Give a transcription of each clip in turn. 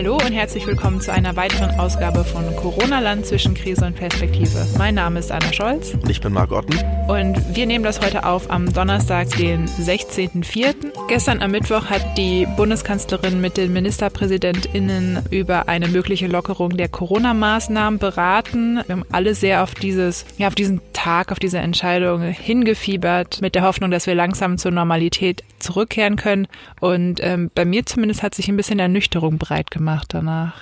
Hallo und herzlich willkommen zu einer weiteren Ausgabe von Corona-Land zwischen Krise und Perspektive. Mein Name ist Anna Scholz. Und ich bin Marc Otten. Und wir nehmen das heute auf am Donnerstag, den 16.04. Gestern am Mittwoch hat die Bundeskanzlerin mit den MinisterpräsidentInnen über eine mögliche Lockerung der Corona-Maßnahmen beraten. Wir haben alle sehr auf dieses, ja, auf diesen Tag, auf diese Entscheidung hingefiebert, mit der Hoffnung, dass wir langsam zur Normalität zurückkehren können. Und ähm, bei mir zumindest hat sich ein bisschen Ernüchterung breit gemacht danach.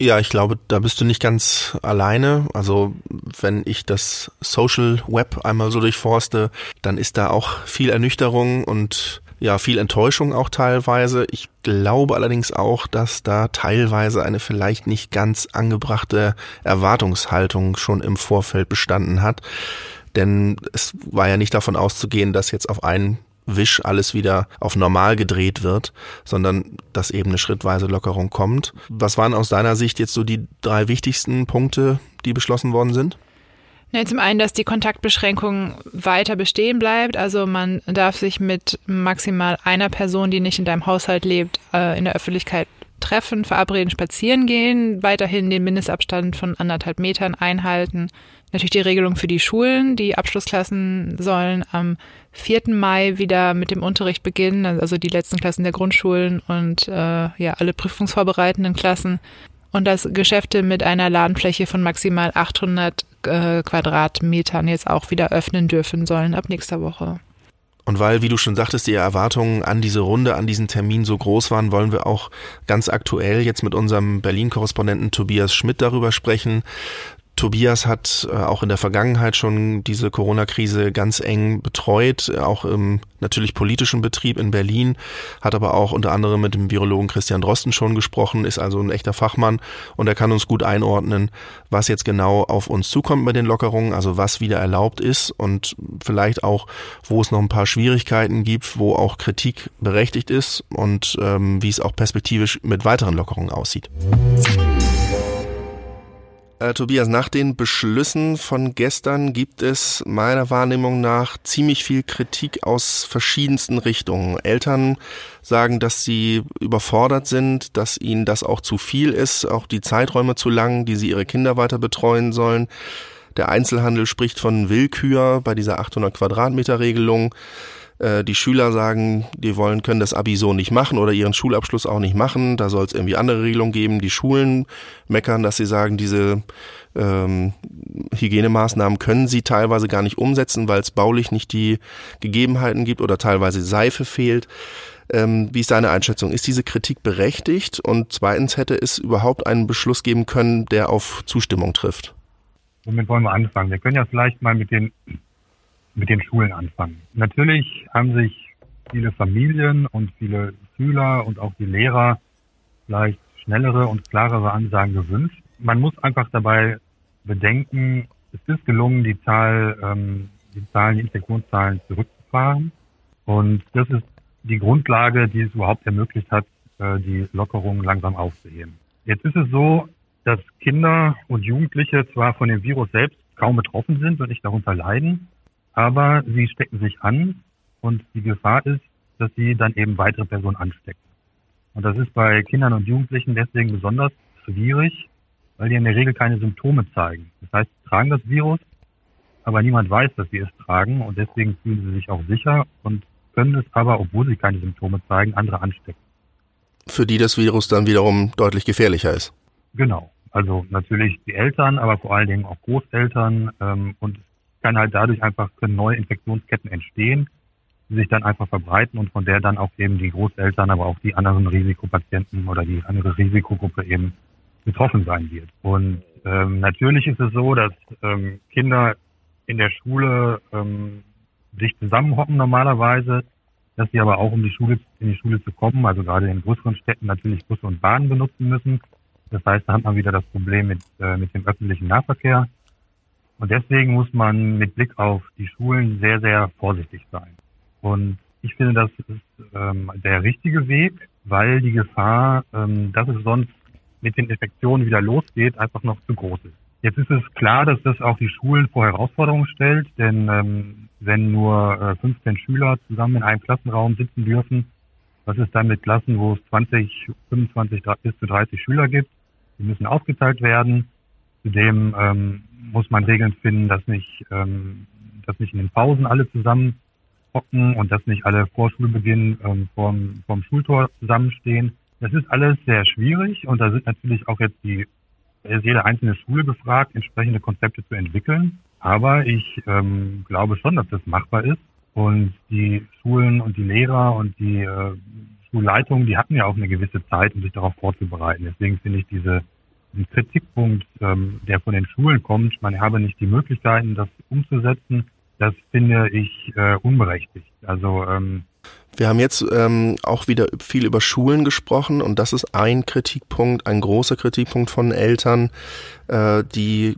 Ja, ich glaube, da bist du nicht ganz alleine. Also wenn ich das Social Web einmal so durchforste, dann ist da auch viel Ernüchterung und ja, viel Enttäuschung auch teilweise. Ich glaube allerdings auch, dass da teilweise eine vielleicht nicht ganz angebrachte Erwartungshaltung schon im Vorfeld bestanden hat. Denn es war ja nicht davon auszugehen, dass jetzt auf einen Wisch alles wieder auf normal gedreht wird, sondern dass eben eine schrittweise Lockerung kommt. Was waren aus deiner Sicht jetzt so die drei wichtigsten Punkte, die beschlossen worden sind? Ja, zum einen, dass die Kontaktbeschränkung weiter bestehen bleibt. Also man darf sich mit maximal einer Person, die nicht in deinem Haushalt lebt, äh, in der Öffentlichkeit treffen, verabreden, spazieren gehen, weiterhin den Mindestabstand von anderthalb Metern einhalten. Natürlich die Regelung für die Schulen. Die Abschlussklassen sollen am 4. Mai wieder mit dem Unterricht beginnen, also die letzten Klassen der Grundschulen und äh, ja alle prüfungsvorbereitenden Klassen. Und dass Geschäfte mit einer Ladenfläche von maximal 800 äh, Quadratmetern jetzt auch wieder öffnen dürfen sollen ab nächster Woche. Und weil, wie du schon sagtest, die Erwartungen an diese Runde, an diesen Termin so groß waren, wollen wir auch ganz aktuell jetzt mit unserem Berlin-Korrespondenten Tobias Schmidt darüber sprechen. Tobias hat äh, auch in der Vergangenheit schon diese Corona-Krise ganz eng betreut, auch im natürlich politischen Betrieb in Berlin, hat aber auch unter anderem mit dem Virologen Christian Drosten schon gesprochen, ist also ein echter Fachmann und er kann uns gut einordnen, was jetzt genau auf uns zukommt bei den Lockerungen, also was wieder erlaubt ist und vielleicht auch, wo es noch ein paar Schwierigkeiten gibt, wo auch Kritik berechtigt ist und ähm, wie es auch perspektivisch mit weiteren Lockerungen aussieht. Äh, Tobias, nach den Beschlüssen von gestern gibt es meiner Wahrnehmung nach ziemlich viel Kritik aus verschiedensten Richtungen. Eltern sagen, dass sie überfordert sind, dass ihnen das auch zu viel ist, auch die Zeiträume zu lang, die sie ihre Kinder weiter betreuen sollen. Der Einzelhandel spricht von Willkür bei dieser 800 Quadratmeter Regelung. Äh, die Schüler sagen, die wollen, können das Abi so nicht machen oder ihren Schulabschluss auch nicht machen. Da soll es irgendwie andere Regelungen geben. Die Schulen meckern, dass sie sagen, diese ähm, Hygienemaßnahmen können sie teilweise gar nicht umsetzen, weil es baulich nicht die Gegebenheiten gibt oder teilweise Seife fehlt. Ähm, wie ist deine Einschätzung? Ist diese Kritik berechtigt? Und zweitens hätte es überhaupt einen Beschluss geben können, der auf Zustimmung trifft? Womit wollen wir anfangen? Wir können ja vielleicht mal mit den mit den Schulen anfangen. Natürlich haben sich viele Familien und viele Schüler und auch die Lehrer vielleicht schnellere und klarere Ansagen gewünscht. Man muss einfach dabei bedenken, es ist gelungen, die Zahl, ähm, die Zahlen, die Infektionszahlen zurückzufahren. Und das ist die Grundlage, die es überhaupt ermöglicht hat, äh, die Lockerungen langsam aufzuheben. Jetzt ist es so, dass Kinder und Jugendliche zwar von dem Virus selbst kaum betroffen sind und nicht darunter leiden, aber sie stecken sich an und die Gefahr ist, dass sie dann eben weitere Personen anstecken. Und das ist bei Kindern und Jugendlichen deswegen besonders schwierig, weil die in der Regel keine Symptome zeigen. Das heißt, sie tragen das Virus, aber niemand weiß, dass sie es tragen und deswegen fühlen sie sich auch sicher und können es aber, obwohl sie keine Symptome zeigen, andere anstecken. Für die das Virus dann wiederum deutlich gefährlicher ist. Genau. Also natürlich die Eltern, aber vor allen Dingen auch Großeltern ähm, und kann halt dadurch einfach neue Infektionsketten entstehen, die sich dann einfach verbreiten und von der dann auch eben die Großeltern, aber auch die anderen Risikopatienten oder die andere Risikogruppe eben betroffen sein wird. Und ähm, natürlich ist es so, dass ähm, Kinder in der Schule ähm, sich zusammenhocken normalerweise, dass sie aber auch um die Schule in die Schule zu kommen, also gerade in größeren Städten natürlich Busse und Bahnen benutzen müssen. Das heißt, da hat man wieder das Problem mit, äh, mit dem öffentlichen Nahverkehr. Und deswegen muss man mit Blick auf die Schulen sehr, sehr vorsichtig sein. Und ich finde, das ist ähm, der richtige Weg, weil die Gefahr, ähm, dass es sonst mit den Infektionen wieder losgeht, einfach noch zu groß ist. Jetzt ist es klar, dass das auch die Schulen vor Herausforderungen stellt, denn ähm, wenn nur äh, 15 Schüler zusammen in einem Klassenraum sitzen dürfen, Was ist dann mit Klassen, wo es 20, 25 bis zu 30 Schüler gibt? Die müssen aufgeteilt werden. Zudem ähm, muss man Regeln finden, dass nicht, ähm, dass nicht in den Pausen alle zusammen hocken und dass nicht alle vor Schulbeginn ähm, vorm, vorm Schultor zusammenstehen. Das ist alles sehr schwierig und da sind natürlich auch jetzt die, ist jede einzelne Schule gefragt, entsprechende Konzepte zu entwickeln. Aber ich ähm, glaube schon, dass das machbar ist. Und die Schulen und die Lehrer und die äh, Schulleitungen, die hatten ja auch eine gewisse Zeit, um sich darauf vorzubereiten. Deswegen finde ich diese diesen Kritikpunkt, ähm, der von den Schulen kommt, man habe nicht die Möglichkeiten, das umzusetzen, das finde ich äh, unberechtigt. Also ähm, wir haben jetzt ähm, auch wieder viel über Schulen gesprochen und das ist ein Kritikpunkt, ein großer Kritikpunkt von Eltern, äh, die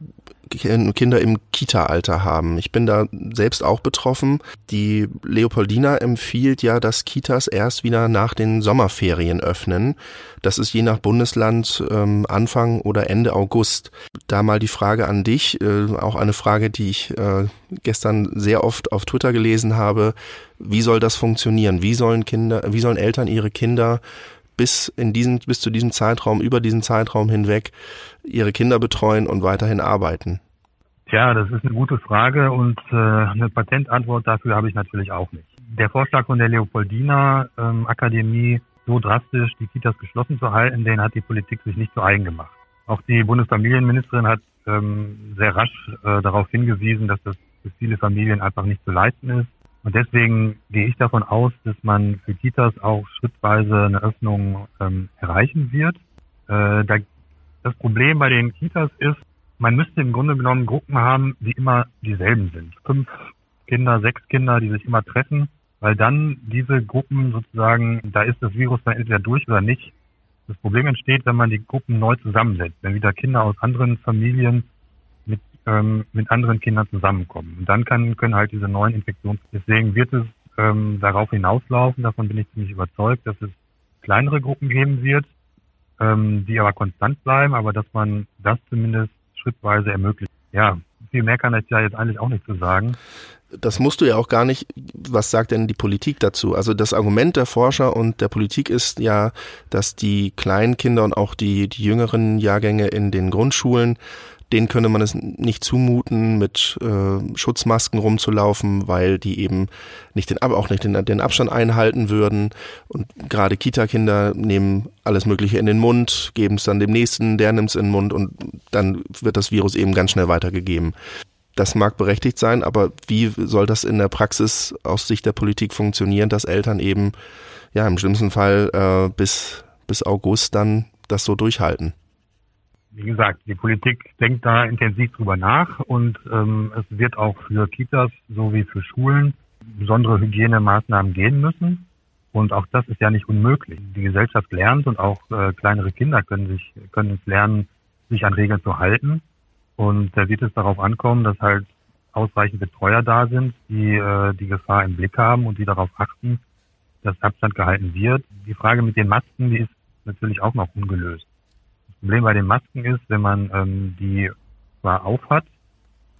Kinder im Kita-Alter haben. Ich bin da selbst auch betroffen. Die Leopoldina empfiehlt ja, dass Kitas erst wieder nach den Sommerferien öffnen. Das ist je nach Bundesland ähm, Anfang oder Ende August. Da mal die Frage an dich, äh, auch eine Frage, die ich äh, gestern sehr oft auf Twitter gelesen habe. Wie soll das funktionieren? Wie sollen Kinder, wie sollen Eltern ihre Kinder bis in diesen, bis zu diesem Zeitraum, über diesen Zeitraum hinweg ihre Kinder betreuen und weiterhin arbeiten? Tja, das ist eine gute Frage und äh, eine Patentantwort dafür habe ich natürlich auch nicht. Der Vorschlag von der Leopoldina ähm, Akademie, so drastisch die Kitas geschlossen zu halten, den hat die Politik sich nicht zu eigen gemacht. Auch die Bundesfamilienministerin hat ähm, sehr rasch äh, darauf hingewiesen, dass das für viele Familien einfach nicht zu leisten ist. Und deswegen gehe ich davon aus, dass man für Kitas auch schrittweise eine Öffnung ähm, erreichen wird. Äh, da, das Problem bei den Kitas ist, man müsste im Grunde genommen Gruppen haben, die immer dieselben sind. Fünf Kinder, sechs Kinder, die sich immer treffen, weil dann diese Gruppen sozusagen, da ist das Virus dann entweder durch oder nicht. Das Problem entsteht, wenn man die Gruppen neu zusammensetzt, wenn wieder Kinder aus anderen Familien ähm, mit anderen Kindern zusammenkommen. Und dann kann, können halt diese neuen Infektionen, deswegen wird es ähm, darauf hinauslaufen, davon bin ich ziemlich überzeugt, dass es kleinere Gruppen geben wird, ähm, die aber konstant bleiben, aber dass man das zumindest schrittweise ermöglicht. Ja, viel mehr kann ich ja jetzt eigentlich auch nicht zu sagen. Das musst du ja auch gar nicht. Was sagt denn die Politik dazu? Also das Argument der Forscher und der Politik ist ja, dass die kleinen Kinder und auch die, die jüngeren Jahrgänge in den Grundschulen denen könne man es nicht zumuten, mit äh, Schutzmasken rumzulaufen, weil die eben nicht den auch nicht den, den Abstand einhalten würden. Und gerade Kita-Kinder nehmen alles Mögliche in den Mund, geben es dann dem nächsten, der nimmt es in den Mund und dann wird das Virus eben ganz schnell weitergegeben. Das mag berechtigt sein, aber wie soll das in der Praxis aus Sicht der Politik funktionieren, dass Eltern eben ja im schlimmsten Fall äh, bis bis August dann das so durchhalten? Wie gesagt, die Politik denkt da intensiv drüber nach und ähm, es wird auch für Kitas sowie für Schulen besondere Hygienemaßnahmen gehen müssen. Und auch das ist ja nicht unmöglich. Die Gesellschaft lernt und auch äh, kleinere Kinder können sich können es lernen, sich an Regeln zu halten. Und da wird es darauf ankommen, dass halt ausreichend Betreuer da sind, die äh, die Gefahr im Blick haben und die darauf achten, dass Abstand gehalten wird. Die Frage mit den Masken, die ist natürlich auch noch ungelöst. Problem bei den Masken ist, wenn man ähm, die zwar aufhat,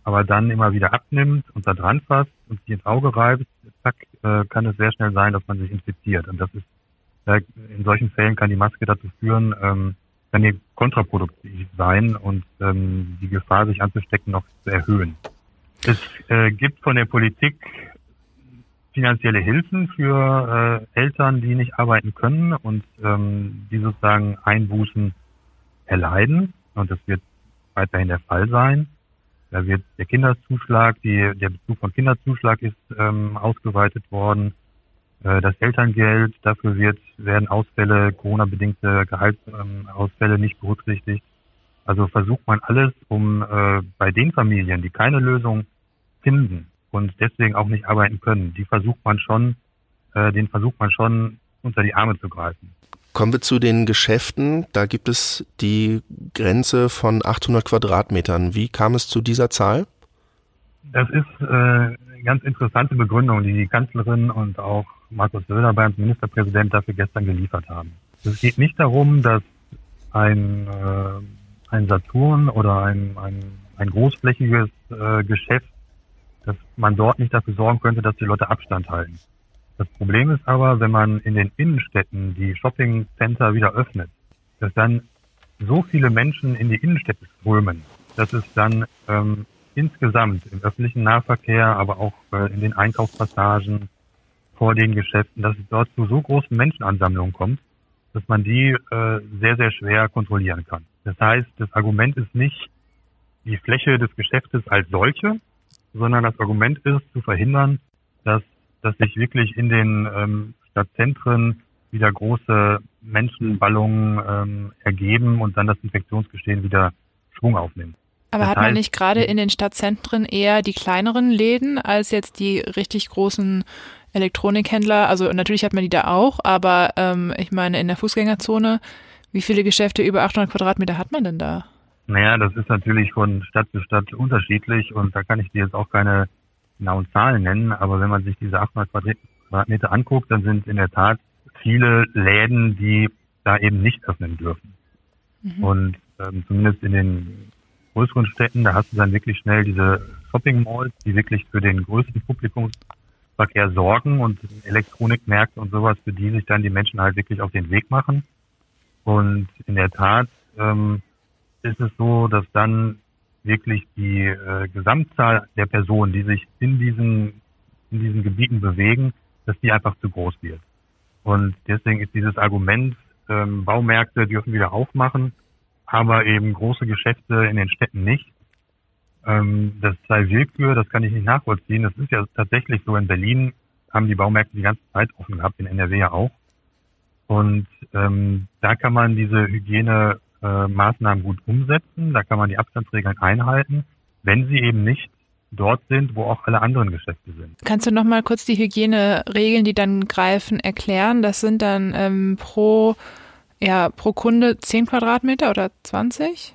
aber dann immer wieder abnimmt und da dran fasst und sich ins Auge reibt, zack, äh, kann es sehr schnell sein, dass man sich infiziert. Und das ist, äh, in solchen Fällen kann die Maske dazu führen, ähm, kann die kontraproduktiv sein und ähm, die Gefahr, sich anzustecken, noch zu erhöhen. Es äh, gibt von der Politik finanzielle Hilfen für äh, Eltern, die nicht arbeiten können und ähm, die sozusagen Einbußen erleiden und das wird weiterhin der Fall sein. Da wird der Kinderzuschlag, die, der Bezug von Kinderzuschlag ist ähm, ausgeweitet worden. Äh, das Elterngeld, dafür wird, werden Ausfälle, Corona-bedingte Gehaltsausfälle ähm, nicht berücksichtigt. Also versucht man alles, um äh, bei den Familien, die keine Lösung finden und deswegen auch nicht arbeiten können, die versucht man schon, äh, den versucht man schon unter die Arme zu greifen. Kommen wir zu den Geschäften. Da gibt es die Grenze von 800 Quadratmetern. Wie kam es zu dieser Zahl? Das ist äh, eine ganz interessante Begründung, die die Kanzlerin und auch Markus Söder beim Ministerpräsident dafür gestern geliefert haben. Es geht nicht darum, dass ein, äh, ein Saturn oder ein, ein, ein großflächiges äh, Geschäft, dass man dort nicht dafür sorgen könnte, dass die Leute Abstand halten. Das Problem ist aber, wenn man in den Innenstädten die Shopping-Center wieder öffnet, dass dann so viele Menschen in die Innenstädte strömen, dass es dann ähm, insgesamt im öffentlichen Nahverkehr, aber auch äh, in den Einkaufspassagen vor den Geschäften, dass es dort zu so großen Menschenansammlungen kommt, dass man die äh, sehr, sehr schwer kontrollieren kann. Das heißt, das Argument ist nicht die Fläche des Geschäftes als solche, sondern das Argument ist zu verhindern, dass, dass sich wirklich in den ähm, Stadtzentren wieder große Menschenballungen ähm, ergeben und dann das Infektionsgeschehen wieder Schwung aufnimmt. Aber das hat man nicht gerade in den Stadtzentren eher die kleineren Läden als jetzt die richtig großen Elektronikhändler? Also natürlich hat man die da auch, aber ähm, ich meine in der Fußgängerzone, wie viele Geschäfte über 800 Quadratmeter hat man denn da? Naja, das ist natürlich von Stadt zu Stadt unterschiedlich und da kann ich dir jetzt auch keine genauen Zahlen nennen, aber wenn man sich diese 800 Quadratmeter anguckt, dann sind in der Tat viele Läden, die da eben nicht öffnen dürfen. Mhm. Und ähm, zumindest in den größeren Städten, da hast du dann wirklich schnell diese Shopping Malls, die wirklich für den größten Publikumsverkehr sorgen und Elektronikmärkte und sowas, für die sich dann die Menschen halt wirklich auf den Weg machen. Und in der Tat ähm, ist es so, dass dann wirklich die äh, Gesamtzahl der Personen, die sich in diesen, in diesen Gebieten bewegen, dass die einfach zu groß wird. Und deswegen ist dieses Argument, ähm, Baumärkte dürfen wieder aufmachen, aber eben große Geschäfte in den Städten nicht. Ähm, das sei Willkür, das kann ich nicht nachvollziehen. Das ist ja tatsächlich so in Berlin, haben die Baumärkte die ganze Zeit offen gehabt, in NRW ja auch. Und ähm, da kann man diese Hygienemaßnahmen äh, gut umsetzen, da kann man die Abstandsregeln einhalten, wenn sie eben nicht dort sind, wo auch alle anderen Geschäfte sind. Kannst du noch mal kurz die Hygieneregeln, die dann greifen, erklären? Das sind dann ähm, pro ja, pro Kunde 10 Quadratmeter oder 20,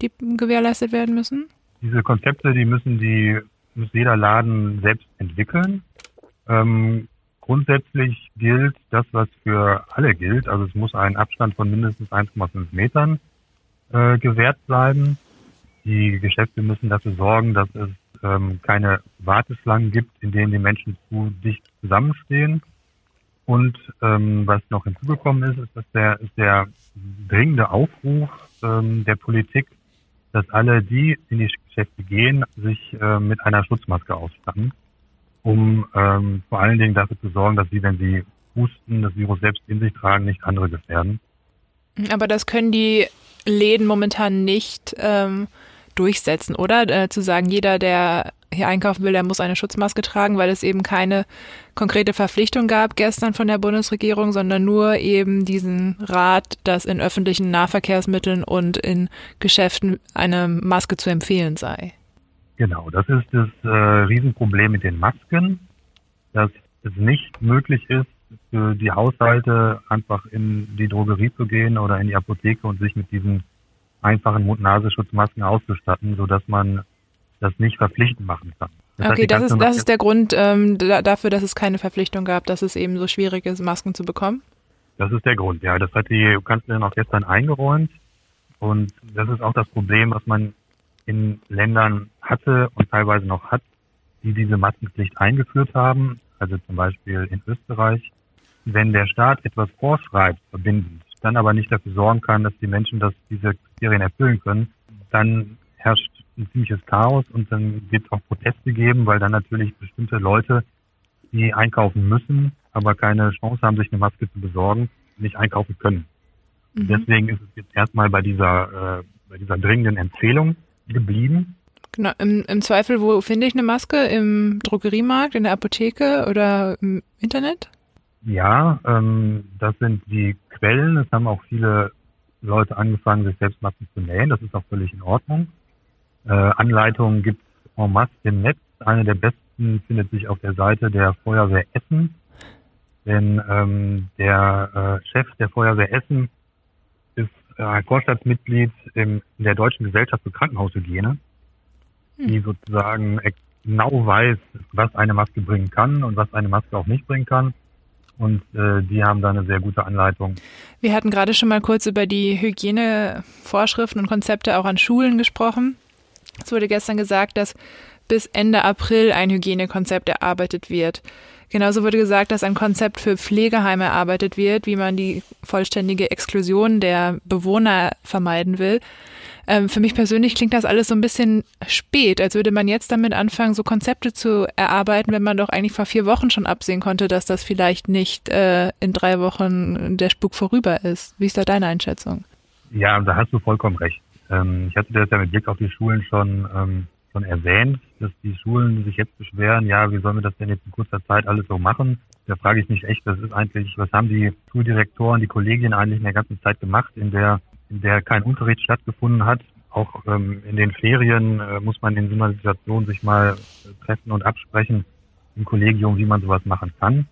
die gewährleistet werden müssen? Diese Konzepte, die müssen die muss jeder Laden selbst entwickeln. Ähm, grundsätzlich gilt das, was für alle gilt. Also es muss ein Abstand von mindestens 1,5 Metern äh, gewährt bleiben. Die Geschäfte müssen dafür sorgen, dass es ähm, keine Warteschlangen gibt, in denen die Menschen zu dicht zusammenstehen. Und ähm, was noch hinzugekommen ist, ist, dass der, ist der dringende Aufruf ähm, der Politik, dass alle, die in die Geschäfte gehen, sich äh, mit einer Schutzmaske ausstatten, um ähm, vor allen Dingen dafür zu sorgen, dass sie, wenn sie husten, das Virus selbst in sich tragen, nicht andere gefährden. Aber das können die Läden momentan nicht ähm, durchsetzen, oder? Äh, zu sagen, jeder, der hier einkaufen will, der muss eine Schutzmaske tragen, weil es eben keine konkrete Verpflichtung gab gestern von der Bundesregierung, sondern nur eben diesen Rat, dass in öffentlichen Nahverkehrsmitteln und in Geschäften eine Maske zu empfehlen sei. Genau, das ist das äh, Riesenproblem mit den Masken, dass es nicht möglich ist, für die Haushalte einfach in die Drogerie zu gehen oder in die Apotheke und sich mit diesen einfachen Mund-Nasenschutzmasken auszustatten, sodass man das nicht verpflichtend machen kann. Das okay, das ist, das ist der Grund ähm, da, dafür, dass es keine Verpflichtung gab, dass es eben so schwierig ist, Masken zu bekommen? Das ist der Grund, ja. Das hat die Kanzlerin auch gestern eingeräumt. Und das ist auch das Problem, was man in Ländern hatte und teilweise noch hat, die diese Maskenpflicht eingeführt haben, also zum Beispiel in Österreich. Wenn der Staat etwas vorschreibt, verbindend, dann aber nicht dafür sorgen kann, dass die Menschen das, diese Kriterien erfüllen können, dann herrscht ein ziemliches Chaos und dann wird es auch Proteste geben, weil dann natürlich bestimmte Leute, die einkaufen müssen, aber keine Chance haben, sich eine Maske zu besorgen, nicht einkaufen können. Mhm. Deswegen ist es jetzt erstmal bei dieser, äh, bei dieser dringenden Empfehlung geblieben. Genau, im, im Zweifel, wo finde ich eine Maske? Im Drogeriemarkt, in der Apotheke oder im Internet? Ja, ähm, das sind die Quellen. Es haben auch viele Leute angefangen, sich selbst Masken zu nähen. Das ist auch völlig in Ordnung. Äh, Anleitungen gibt es en masse im Netz. Eine der besten findet sich auf der Seite der Feuerwehr Essen. Denn ähm, der äh, Chef der Feuerwehr Essen äh, Vorstandsmitglied in, in der Deutschen Gesellschaft für Krankenhaushygiene, hm. die sozusagen genau weiß, was eine Maske bringen kann und was eine Maske auch nicht bringen kann. Und äh, die haben da eine sehr gute Anleitung. Wir hatten gerade schon mal kurz über die Hygienevorschriften und Konzepte auch an Schulen gesprochen. Es wurde gestern gesagt, dass bis Ende April ein Hygienekonzept erarbeitet wird. Genauso wurde gesagt, dass ein Konzept für Pflegeheime erarbeitet wird, wie man die vollständige Exklusion der Bewohner vermeiden will. Ähm, für mich persönlich klingt das alles so ein bisschen spät, als würde man jetzt damit anfangen, so Konzepte zu erarbeiten, wenn man doch eigentlich vor vier Wochen schon absehen konnte, dass das vielleicht nicht äh, in drei Wochen der Spuk vorüber ist. Wie ist da deine Einschätzung? Ja, da hast du vollkommen recht. Ähm, ich hatte das ja mit Blick auf die Schulen schon, ähm, schon erwähnt, dass die Schulen sich jetzt beschweren, ja, wie sollen wir das denn jetzt in kurzer Zeit alles so machen? Da frage ich mich echt, das ist eigentlich, was haben die Schuldirektoren, die Kollegien eigentlich in der ganzen Zeit gemacht, in der in der kein Unterricht stattgefunden hat. Auch ähm, in den Ferien äh, muss man in so einer Situation sich mal äh, treffen und absprechen im Kollegium, wie man sowas machen kann.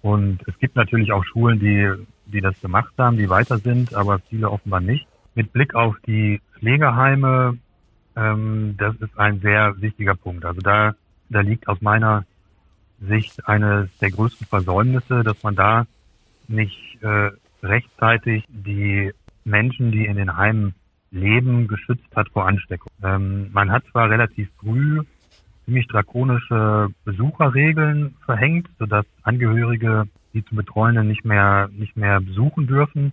Und es gibt natürlich auch Schulen, die, die das gemacht haben, die weiter sind, aber viele offenbar nicht. Mit Blick auf die Pflegeheime, ähm, das ist ein sehr wichtiger Punkt. Also da, da liegt aus meiner Sicht eines der größten Versäumnisse, dass man da nicht äh, rechtzeitig die Menschen, die in den Heimen leben, geschützt hat vor Ansteckung. Ähm, man hat zwar relativ früh ziemlich drakonische Besucherregeln verhängt, sodass Angehörige die zu Betreuenden nicht mehr, nicht mehr besuchen dürfen,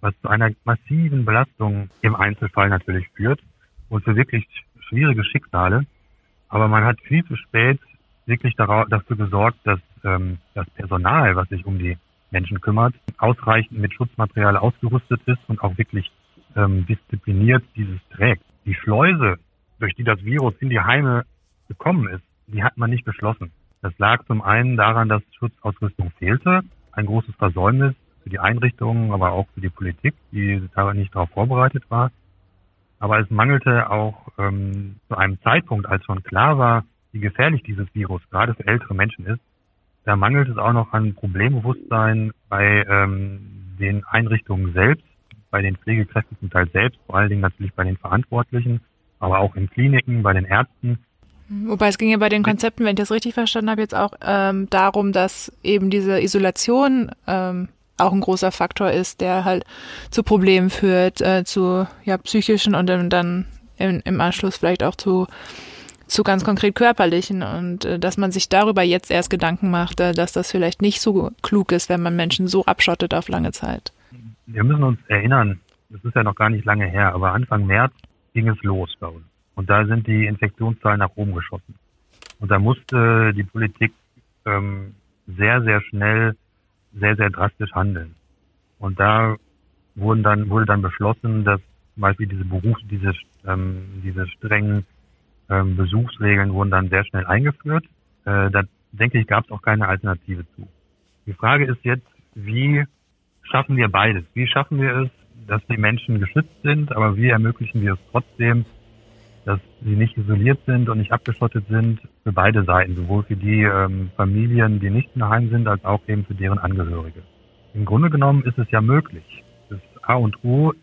was zu einer massiven Belastung im Einzelfall natürlich führt und für wirklich schwierige Schicksale. Aber man hat viel zu spät wirklich dafür gesorgt, dass ähm, das Personal, was sich um die Menschen kümmert, ausreichend mit Schutzmaterial ausgerüstet ist und auch wirklich ähm, diszipliniert dieses trägt. Die Schleuse, durch die das Virus in die Heime gekommen ist, die hat man nicht geschlossen. Das lag zum einen daran, dass Schutzausrüstung fehlte, ein großes Versäumnis für die Einrichtungen, aber auch für die Politik, die nicht darauf vorbereitet war. Aber es mangelte auch ähm, zu einem Zeitpunkt, als schon klar war, wie gefährlich dieses Virus gerade für ältere Menschen ist, da mangelt es auch noch an Problembewusstsein bei ähm, den Einrichtungen selbst, bei den Pflegekräften zum Teil selbst, vor allen Dingen natürlich bei den Verantwortlichen, aber auch in Kliniken, bei den Ärzten. Wobei es ging ja bei den Konzepten, wenn ich das richtig verstanden habe, jetzt auch ähm, darum, dass eben diese Isolation ähm, auch ein großer Faktor ist, der halt zu Problemen führt, äh, zu ja, psychischen und dann im, im Anschluss vielleicht auch zu zu ganz konkret körperlichen und äh, dass man sich darüber jetzt erst Gedanken macht, äh, dass das vielleicht nicht so klug ist, wenn man Menschen so abschottet auf lange Zeit. Wir müssen uns erinnern, das ist ja noch gar nicht lange her, aber Anfang März ging es los bei uns. Und da sind die Infektionszahlen nach oben geschossen. Und da musste die Politik ähm, sehr, sehr schnell, sehr, sehr drastisch handeln. Und da wurden dann, wurde dann beschlossen, dass zum Beispiel diese Berufs-, diese, ähm, diese strengen ähm, Besuchsregeln wurden dann sehr schnell eingeführt. Äh, da denke ich, gab es auch keine Alternative zu. Die Frage ist jetzt, wie schaffen wir beides? Wie schaffen wir es, dass die Menschen geschützt sind, aber wie ermöglichen wir es trotzdem, dass sie nicht isoliert sind und nicht abgeschottet sind für beide Seiten, sowohl für die ähm, Familien, die nicht daheim sind, als auch eben für deren Angehörige. Im Grunde genommen ist es ja möglich. Das A und O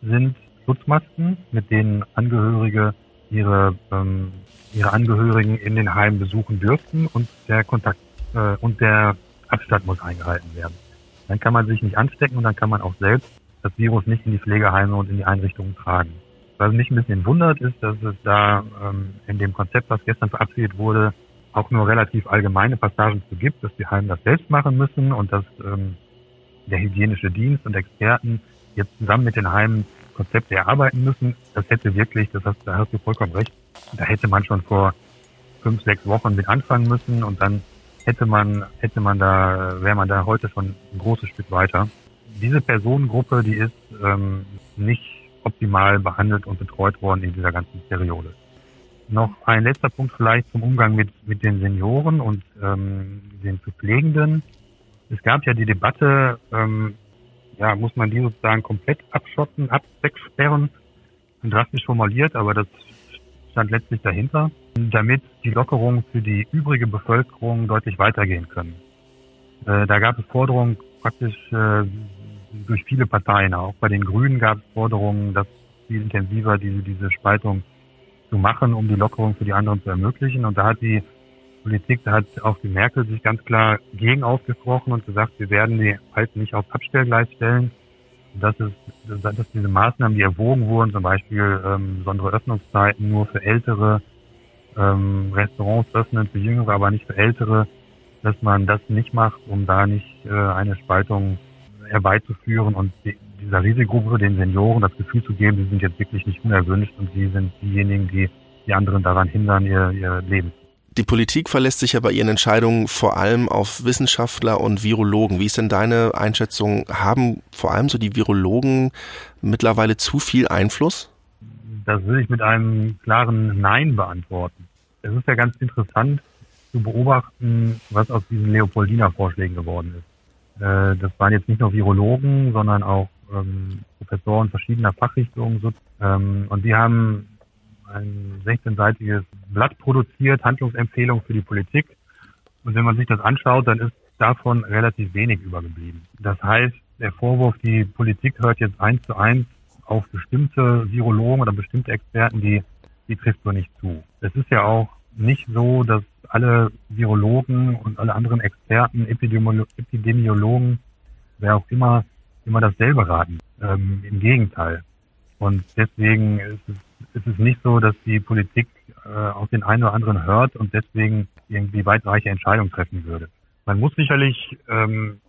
sind Schutzmasken, mit denen Angehörige ihre, ähm, ihre Angehörigen in den Heimen besuchen dürften und der Kontakt äh, und der Abstand muss eingehalten werden. Dann kann man sich nicht anstecken und dann kann man auch selbst das Virus nicht in die Pflegeheime und in die Einrichtungen tragen. Was mich ein bisschen wundert, ist, dass es da ähm, in dem Konzept, was gestern verabschiedet wurde, auch nur relativ allgemeine Passagen zu gibt, dass die Heime das selbst machen müssen und dass ähm, der hygienische Dienst und Experten jetzt zusammen mit den Heimen Konzepte erarbeiten müssen. Das hätte wirklich, das hast, da hast du vollkommen recht, da hätte man schon vor fünf, sechs Wochen mit anfangen müssen und dann hätte man, hätte man da, wäre man da heute schon ein großes Stück weiter. Diese Personengruppe, die ist ähm, nicht optimal behandelt und betreut worden in dieser ganzen Periode. Noch ein letzter Punkt vielleicht zum Umgang mit, mit den Senioren und ähm, den zu Pflegenden. Es gab ja die Debatte, ähm, ja, muss man die sozusagen komplett abschotten, ab. Drastisch formuliert, aber das stand letztlich dahinter, damit die Lockerungen für die übrige Bevölkerung deutlich weitergehen können. Äh, da gab es Forderungen praktisch äh, durch viele Parteien. Auch bei den Grünen gab es Forderungen, das viel intensiver diese, diese Spaltung zu machen, um die Lockerung für die anderen zu ermöglichen. Und da hat die Politik, da hat auch die Merkel sich ganz klar gegen ausgesprochen und gesagt, wir werden die Alten nicht aufs Abstellgleis stellen. Das ist, dass diese Maßnahmen, die erwogen wurden, zum Beispiel ähm, besondere Öffnungszeiten nur für ältere, ähm, Restaurants öffnen für Jüngere, aber nicht für Ältere, dass man das nicht macht, um da nicht äh, eine Spaltung herbeizuführen und die, dieser Risikogruppe, den Senioren, das Gefühl zu geben, sie sind jetzt wirklich nicht unerwünscht und sie sind diejenigen, die die anderen daran hindern, ihr, ihr Leben. Die Politik verlässt sich ja bei ihren Entscheidungen vor allem auf Wissenschaftler und Virologen. Wie ist denn deine Einschätzung? Haben vor allem so die Virologen mittlerweile zu viel Einfluss? Das will ich mit einem klaren Nein beantworten. Es ist ja ganz interessant zu beobachten, was aus diesen Leopoldina-Vorschlägen geworden ist. Äh, das waren jetzt nicht nur Virologen, sondern auch ähm, Professoren verschiedener Fachrichtungen. Ähm, und die haben ein 16-seitiges Blatt produziert, Handlungsempfehlung für die Politik. Und wenn man sich das anschaut, dann ist davon relativ wenig übergeblieben. Das heißt, der Vorwurf, die Politik hört jetzt eins zu eins auf bestimmte Virologen oder bestimmte Experten, die, die trifft so nicht zu. Es ist ja auch nicht so, dass alle Virologen und alle anderen Experten, Epidemiologen, wer auch immer, immer dasselbe raten. Ähm, Im Gegenteil. Und deswegen ist es, ist es nicht so, dass die Politik äh, auf den einen oder anderen hört und deswegen irgendwie weitreiche Entscheidungen treffen würde. Man muss sicherlich ähm,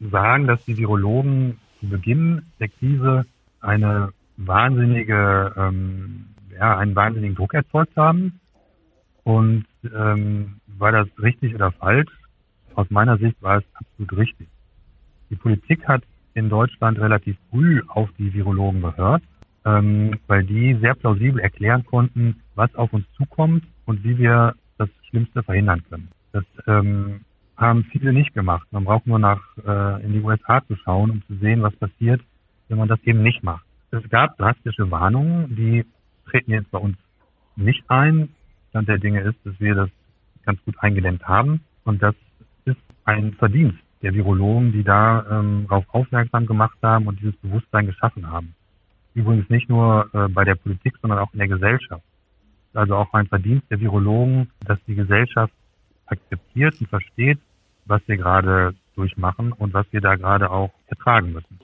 sagen, dass die Virologen zu Beginn der Krise eine wahnsinnige, ähm, ja, einen wahnsinnigen Druck erzeugt haben. Und ähm, war das richtig oder falsch? Aus meiner Sicht war es absolut richtig. Die Politik hat in Deutschland relativ früh auf die Virologen gehört ähm, weil die sehr plausibel erklären konnten, was auf uns zukommt und wie wir das Schlimmste verhindern können. Das ähm, haben viele nicht gemacht. Man braucht nur nach äh, in die USA zu schauen, um zu sehen, was passiert, wenn man das eben nicht macht. Es gab drastische Warnungen, die treten jetzt bei uns nicht ein. Stand der Dinge ist, dass wir das ganz gut eingedämmt haben. Und das ist ein Verdienst der Virologen, die da ähm, darauf aufmerksam gemacht haben und dieses Bewusstsein geschaffen haben. Übrigens nicht nur äh, bei der Politik, sondern auch in der Gesellschaft. Also auch ein Verdienst der Virologen, dass die Gesellschaft akzeptiert und versteht, was wir gerade durchmachen und was wir da gerade auch ertragen müssen.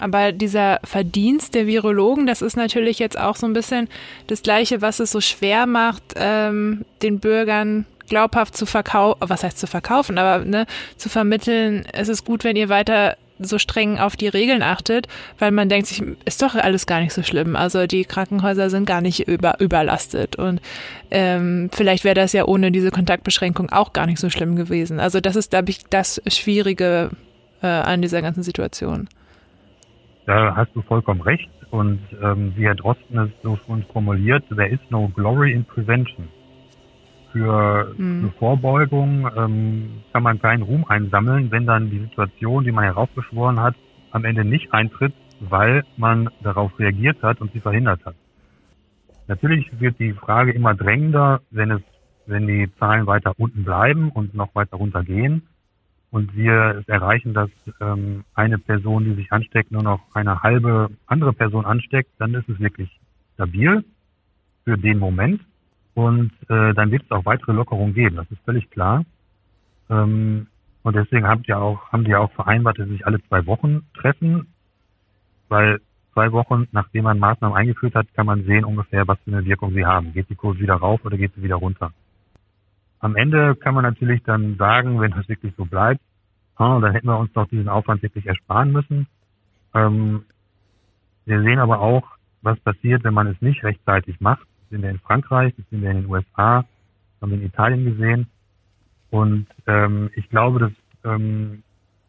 Aber dieser Verdienst der Virologen, das ist natürlich jetzt auch so ein bisschen das Gleiche, was es so schwer macht, ähm, den Bürgern glaubhaft zu verkaufen, was heißt zu verkaufen, aber ne, zu vermitteln, es ist gut, wenn ihr weiter so streng auf die Regeln achtet, weil man denkt sich, ist doch alles gar nicht so schlimm. Also die Krankenhäuser sind gar nicht über, überlastet und ähm, vielleicht wäre das ja ohne diese Kontaktbeschränkung auch gar nicht so schlimm gewesen. Also das ist, glaube ich, das Schwierige äh, an dieser ganzen Situation. Da hast du vollkommen recht. Und ähm, wie Herr Drosten es so schon formuliert, there is no glory in prevention für, mhm. für Vorbeugung ähm, kann man keinen Ruhm einsammeln, wenn dann die Situation, die man heraufbeschworen hat, am Ende nicht eintritt, weil man darauf reagiert hat und sie verhindert hat. Natürlich wird die Frage immer drängender, wenn es, wenn die Zahlen weiter unten bleiben und noch weiter runtergehen und wir erreichen, dass ähm, eine Person, die sich ansteckt, nur noch eine halbe andere Person ansteckt, dann ist es wirklich stabil für den Moment. Und äh, dann wird es auch weitere Lockerungen geben, das ist völlig klar. Ähm, und deswegen haben die auch, haben die auch vereinbart, dass sie sich alle zwei Wochen treffen, weil zwei Wochen, nachdem man Maßnahmen eingeführt hat, kann man sehen ungefähr, was für eine Wirkung sie haben. Geht die Kurve wieder rauf oder geht sie wieder runter? Am Ende kann man natürlich dann sagen, wenn das wirklich so bleibt, ah, dann hätten wir uns doch diesen Aufwand wirklich ersparen müssen. Ähm, wir sehen aber auch, was passiert, wenn man es nicht rechtzeitig macht sind wir in Frankreich, das sind wir in den USA, haben wir in Italien gesehen. Und ähm, ich glaube, das ähm,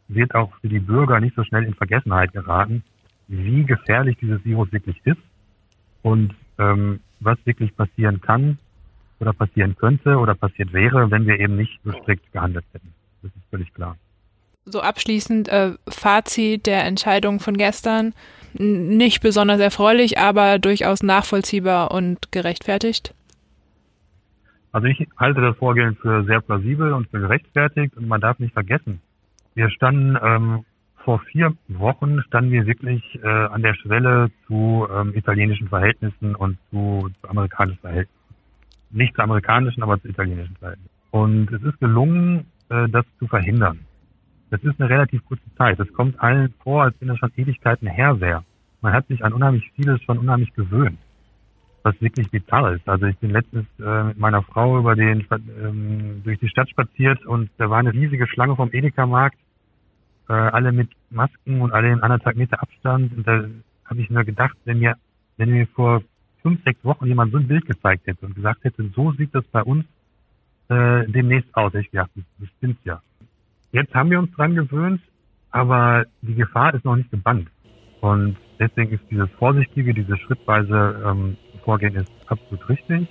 wird auch für die Bürger nicht so schnell in Vergessenheit geraten, wie gefährlich dieses Virus wirklich ist und ähm, was wirklich passieren kann oder passieren könnte oder passiert wäre, wenn wir eben nicht so strikt gehandelt hätten. Das ist völlig klar. So abschließend äh, Fazit der Entscheidung von gestern nicht besonders erfreulich, aber durchaus nachvollziehbar und gerechtfertigt? Also ich halte das Vorgehen für sehr plausibel und für gerechtfertigt und man darf nicht vergessen, wir standen ähm, vor vier Wochen standen wir wirklich äh, an der Schwelle zu ähm, italienischen Verhältnissen und zu, zu amerikanischen Verhältnissen. Nicht zu amerikanischen, aber zu italienischen Verhältnissen. Und es ist gelungen, äh, das zu verhindern. Das ist eine relativ kurze Zeit. Das kommt allen vor, als wenn das schon Ewigkeiten her wäre. Man hat sich an unheimlich vieles schon unheimlich gewöhnt. was wirklich bizarr ist. Also ich bin letztens äh, mit meiner Frau über den ähm, durch die Stadt spaziert und da war eine riesige Schlange vom Edeka-Markt, äh, alle mit Masken und alle in anderthalb Meter Abstand. Und da habe ich mir gedacht, wenn mir, wenn mir vor fünf, sechs Wochen jemand so ein Bild gezeigt hätte und gesagt hätte, so sieht das bei uns äh, demnächst aus, hätte ich gedacht, das, das stimmt ja. Jetzt haben wir uns dran gewöhnt, aber die Gefahr ist noch nicht gebannt. Und deswegen ist dieses vorsichtige, dieses schrittweise ähm, Vorgehen ist absolut richtig.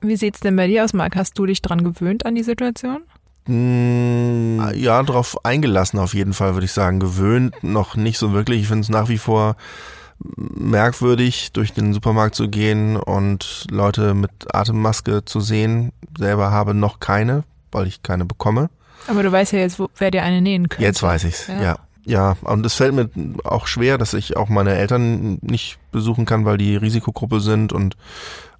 Wie sieht es denn bei dir aus, Marc? Hast du dich dran gewöhnt an die Situation? Hm, ja, darauf eingelassen auf jeden Fall, würde ich sagen. Gewöhnt noch nicht so wirklich. Ich finde es nach wie vor merkwürdig, durch den Supermarkt zu gehen und Leute mit Atemmaske zu sehen. Selber habe noch keine, weil ich keine bekomme. Aber du weißt ja jetzt, wo, wer dir eine nähen könnte. Jetzt weiß ich's, ja. ja. Ja, und es fällt mir auch schwer, dass ich auch meine Eltern nicht besuchen kann, weil die Risikogruppe sind. Und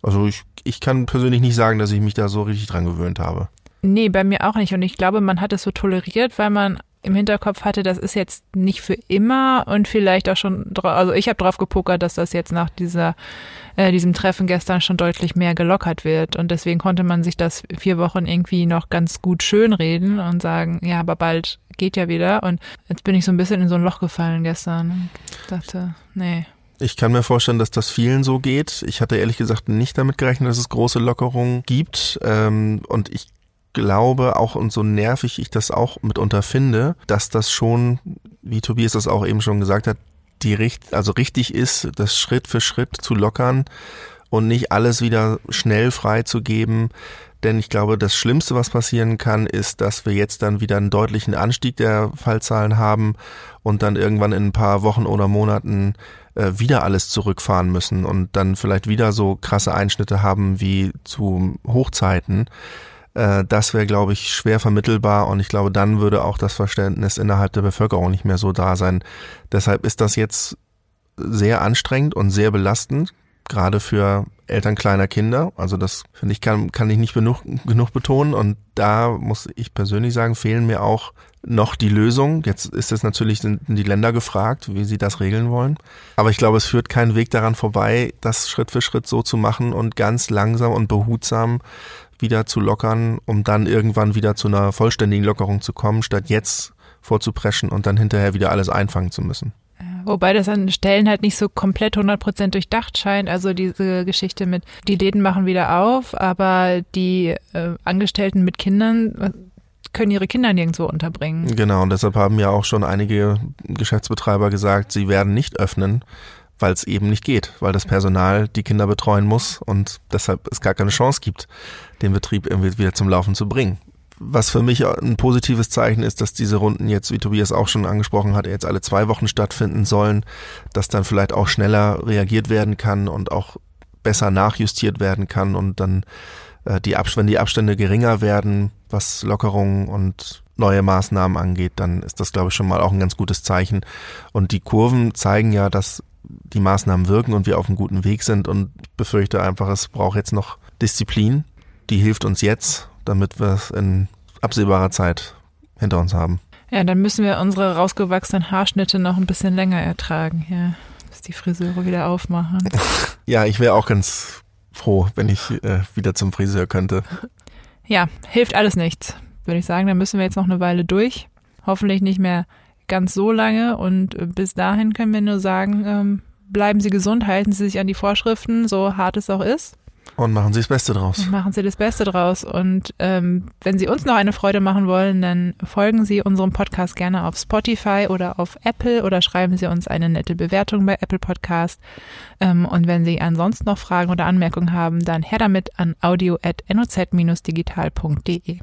also ich, ich kann persönlich nicht sagen, dass ich mich da so richtig dran gewöhnt habe. Nee, bei mir auch nicht. Und ich glaube, man hat es so toleriert, weil man im Hinterkopf hatte, das ist jetzt nicht für immer und vielleicht auch schon, also ich habe drauf gepokert, dass das jetzt nach dieser, äh, diesem Treffen gestern schon deutlich mehr gelockert wird und deswegen konnte man sich das vier Wochen irgendwie noch ganz gut schönreden und sagen, ja, aber bald geht ja wieder und jetzt bin ich so ein bisschen in so ein Loch gefallen gestern und dachte, nee. Ich kann mir vorstellen, dass das vielen so geht. Ich hatte ehrlich gesagt nicht damit gerechnet, dass es große Lockerungen gibt. Ähm, und ich glaube auch und so nervig ich das auch mitunter finde, dass das schon, wie Tobias das auch eben schon gesagt hat, die richt also richtig ist, das Schritt für Schritt zu lockern und nicht alles wieder schnell freizugeben. Denn ich glaube, das Schlimmste, was passieren kann, ist, dass wir jetzt dann wieder einen deutlichen Anstieg der Fallzahlen haben und dann irgendwann in ein paar Wochen oder Monaten äh, wieder alles zurückfahren müssen und dann vielleicht wieder so krasse Einschnitte haben wie zu Hochzeiten. Äh, das wäre, glaube ich, schwer vermittelbar und ich glaube, dann würde auch das Verständnis innerhalb der Bevölkerung nicht mehr so da sein. Deshalb ist das jetzt sehr anstrengend und sehr belastend, gerade für Eltern kleiner Kinder. Also das finde ich kann, kann ich nicht genug, genug betonen und da muss ich persönlich sagen, fehlen mir auch noch die Lösungen. Jetzt ist es natürlich, sind die Länder gefragt, wie sie das regeln wollen. Aber ich glaube, es führt keinen Weg daran vorbei, das Schritt für Schritt so zu machen und ganz langsam und behutsam wieder zu lockern, um dann irgendwann wieder zu einer vollständigen Lockerung zu kommen, statt jetzt vorzupreschen und dann hinterher wieder alles einfangen zu müssen. Wobei das an Stellen halt nicht so komplett 100% durchdacht scheint. Also diese Geschichte mit, die Läden machen wieder auf, aber die äh, Angestellten mit Kindern äh, können ihre Kinder nirgendwo unterbringen. Genau, und deshalb haben ja auch schon einige Geschäftsbetreiber gesagt, sie werden nicht öffnen, weil es eben nicht geht, weil das Personal die Kinder betreuen muss und deshalb es gar keine Chance gibt, den Betrieb irgendwie wieder zum Laufen zu bringen. Was für mich ein positives Zeichen ist, dass diese Runden jetzt, wie Tobias auch schon angesprochen hat, jetzt alle zwei Wochen stattfinden sollen, dass dann vielleicht auch schneller reagiert werden kann und auch besser nachjustiert werden kann und dann äh, die Ab wenn die Abstände geringer werden, was Lockerungen und neue Maßnahmen angeht, dann ist das, glaube ich, schon mal auch ein ganz gutes Zeichen. Und die Kurven zeigen ja, dass die Maßnahmen wirken und wir auf einem guten Weg sind und befürchte einfach, es braucht jetzt noch Disziplin. Die hilft uns jetzt, damit wir es in absehbarer Zeit hinter uns haben. Ja, dann müssen wir unsere rausgewachsenen Haarschnitte noch ein bisschen länger ertragen, ja, bis die Friseure wieder aufmachen. ja, ich wäre auch ganz froh, wenn ich äh, wieder zum Friseur könnte. Ja, hilft alles nichts, würde ich sagen. Dann müssen wir jetzt noch eine Weile durch. Hoffentlich nicht mehr ganz so lange und äh, bis dahin können wir nur sagen, ähm, bleiben Sie gesund, halten Sie sich an die Vorschriften, so hart es auch ist. Und machen Sie das Beste draus. Und machen Sie das Beste draus. Und ähm, wenn Sie uns noch eine Freude machen wollen, dann folgen Sie unserem Podcast gerne auf Spotify oder auf Apple oder schreiben Sie uns eine nette Bewertung bei Apple Podcast. Ähm, und wenn Sie ansonsten noch Fragen oder Anmerkungen haben, dann her damit an audio.noz-digital.de.